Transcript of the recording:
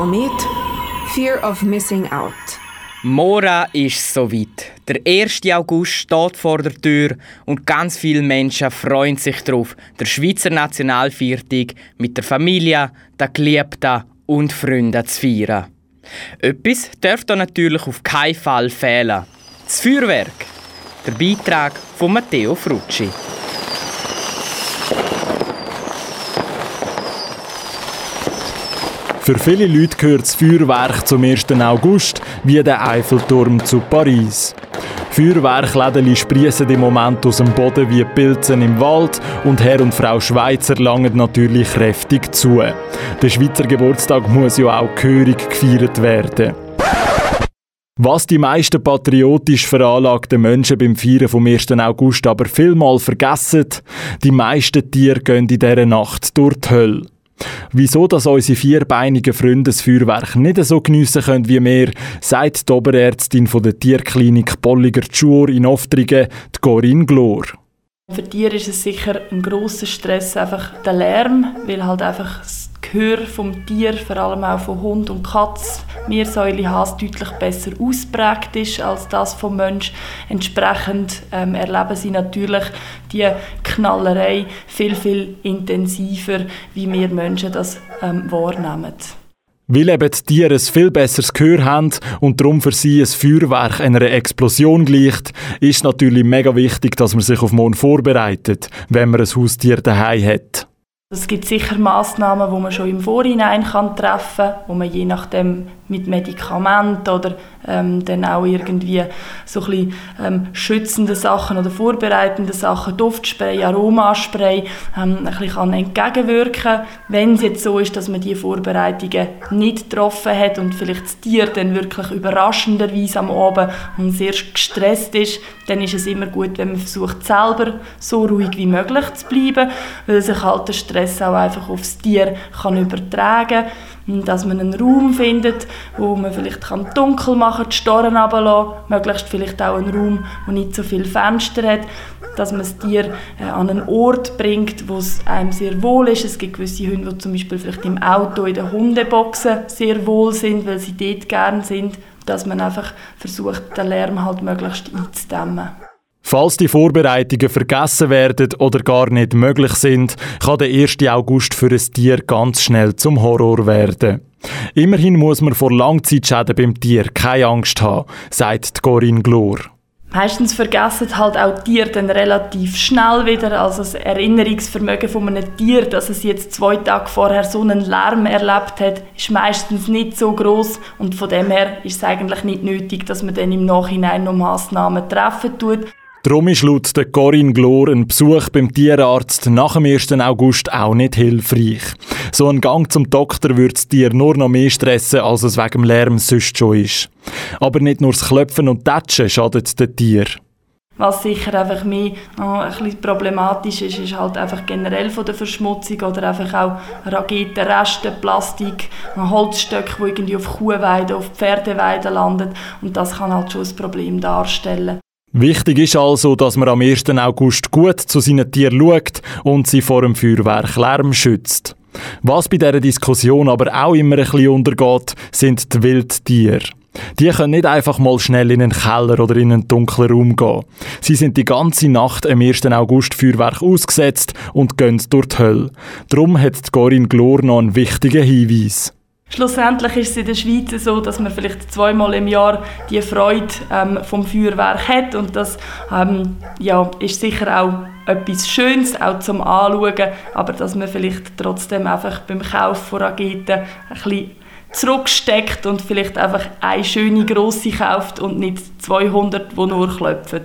Komet Fear of Missing Out. Mora ist soweit. Der 1. August steht vor der Tür und ganz viele Menschen freuen sich darauf, der Schweizer Nationalviertag mit der Familie, den Geliebten und Freunden zu feiern. Etwas dürfte natürlich auf keinen Fall fehlen. Das Feuerwerk. Der Beitrag von Matteo Frucci. Für viele Leute gehört das Feuerwerk zum 1. August wie der Eiffelturm zu Paris. Feuerwerkläden sprießen im Moment aus dem Boden wie Pilzen im Wald und Herr und Frau Schweizer langen natürlich kräftig zu. Der Schweizer Geburtstag muss ja auch gehörig gefeiert werden. Was die meisten patriotisch veranlagten Menschen beim Feiern vom 1. August aber vielmal vergessen, die meisten Tiere gehen in dieser Nacht durch die Hölle. Wieso dass unsere vierbeinigen Freunde das Feuerwerk nicht so geniessen können wie wir, sagt die Oberärztin von der Tierklinik Bolliger Schur in Oftringen, die Corinne Glor. Für Tiere ist es sicher ein grosser Stress, einfach der Lärm, weil halt einfach Gehör vom Tier, vor allem auch von Hund und Katz, Meersäulehas deutlich besser ausprägt ist als das vom Mensch. Entsprechend ähm, erleben sie natürlich die Knallerei viel, viel intensiver, wie wir Menschen das ähm, wahrnehmen. Weil eben die Tiere ein viel besseres Gehör haben und darum für sie ein Feuerwerk einer Explosion gleicht, ist natürlich mega wichtig, dass man sich auf morgen vorbereitet, wenn man ein Haustier daheim hat. Es gibt sicher Massnahmen, die man schon im Vorhinein kann treffen kann, wo man je nachdem mit Medikamenten oder ähm, dann auch irgendwie so ein bisschen, ähm, schützende Sachen oder vorbereitende Sachen, Duftspray, Aromaspray, ähm, ein bisschen kann entgegenwirken Wenn es jetzt so ist, dass man die Vorbereitungen nicht getroffen hat und vielleicht das Tier dann wirklich überraschenderweise am Abend und sehr gestresst ist, dann ist es immer gut, wenn man versucht, selber so ruhig wie möglich zu bleiben, weil sich halt der Stress auch einfach aufs Tier kann übertragen kann dass man einen Raum findet, wo man vielleicht kann dunkel machen kann, die Storen runterlassen, möglichst vielleicht auch einen Raum, der nicht so viele Fenster hat, dass man das Tier äh, an einen Ort bringt, wo es einem sehr wohl ist. Es gibt gewisse Hunde, die zum Beispiel vielleicht im Auto, in den Hundeboxen sehr wohl sind, weil sie dort gern sind, dass man einfach versucht, den Lärm halt möglichst einzudämmen. Falls die Vorbereitungen vergessen werden oder gar nicht möglich sind, kann der 1. August für ein Tier ganz schnell zum Horror werden. Immerhin muss man vor Langzeitschäden beim Tier keine Angst haben, sagt Corinne Glor. Meistens vergessen halt auch Tiere dann relativ schnell wieder. Also das Erinnerungsvermögen von einem Tier, dass es jetzt zwei Tage vorher so einen Lärm erlebt hat, ist meistens nicht so groß und von dem her ist es eigentlich nicht nötig, dass man dann im Nachhinein noch Massnahmen treffen tut. Darum ist laut der Corinne Glor ein Besuch beim Tierarzt nach dem 1. August auch nicht hilfreich. So ein Gang zum Doktor würde das Tier nur noch mehr stressen, als es wegen dem Lärm sonst schon ist. Aber nicht nur das Klopfen und Tätschen schadet dem Tier. Was sicher einfach mehr oh, ein bisschen problematisch ist, ist halt einfach generell von der Verschmutzung oder einfach auch Raketenreste, Plastik, Holzstöcke, die irgendwie auf Kuhweiden, auf Pferdeweiden landen und das kann halt schon ein Problem darstellen. Wichtig ist also, dass man am 1. August gut zu seinen Tieren schaut und sie vor dem Feuerwerk Lärm schützt. Was bei dieser Diskussion aber auch immer ein bisschen untergeht, sind die Wildtiere. Die können nicht einfach mal schnell in einen Keller oder in einen dunklen Raum gehen. Sie sind die ganze Nacht am 1. August Feuerwerk ausgesetzt und gehen durch die Hölle. Darum hat Corinne Glor noch einen wichtigen Hinweis. Schlussendlich ist es in der Schweiz so, dass man vielleicht zweimal im Jahr die Freude ähm, vom Feuerwerk hat und das ähm, ja, ist sicher auch etwas Schönes, auch zum Anschauen, aber dass man vielleicht trotzdem einfach beim Kauf von Raketen ein bisschen zurücksteckt und vielleicht einfach eine schöne grosse kauft und nicht 200, die nur klopfen.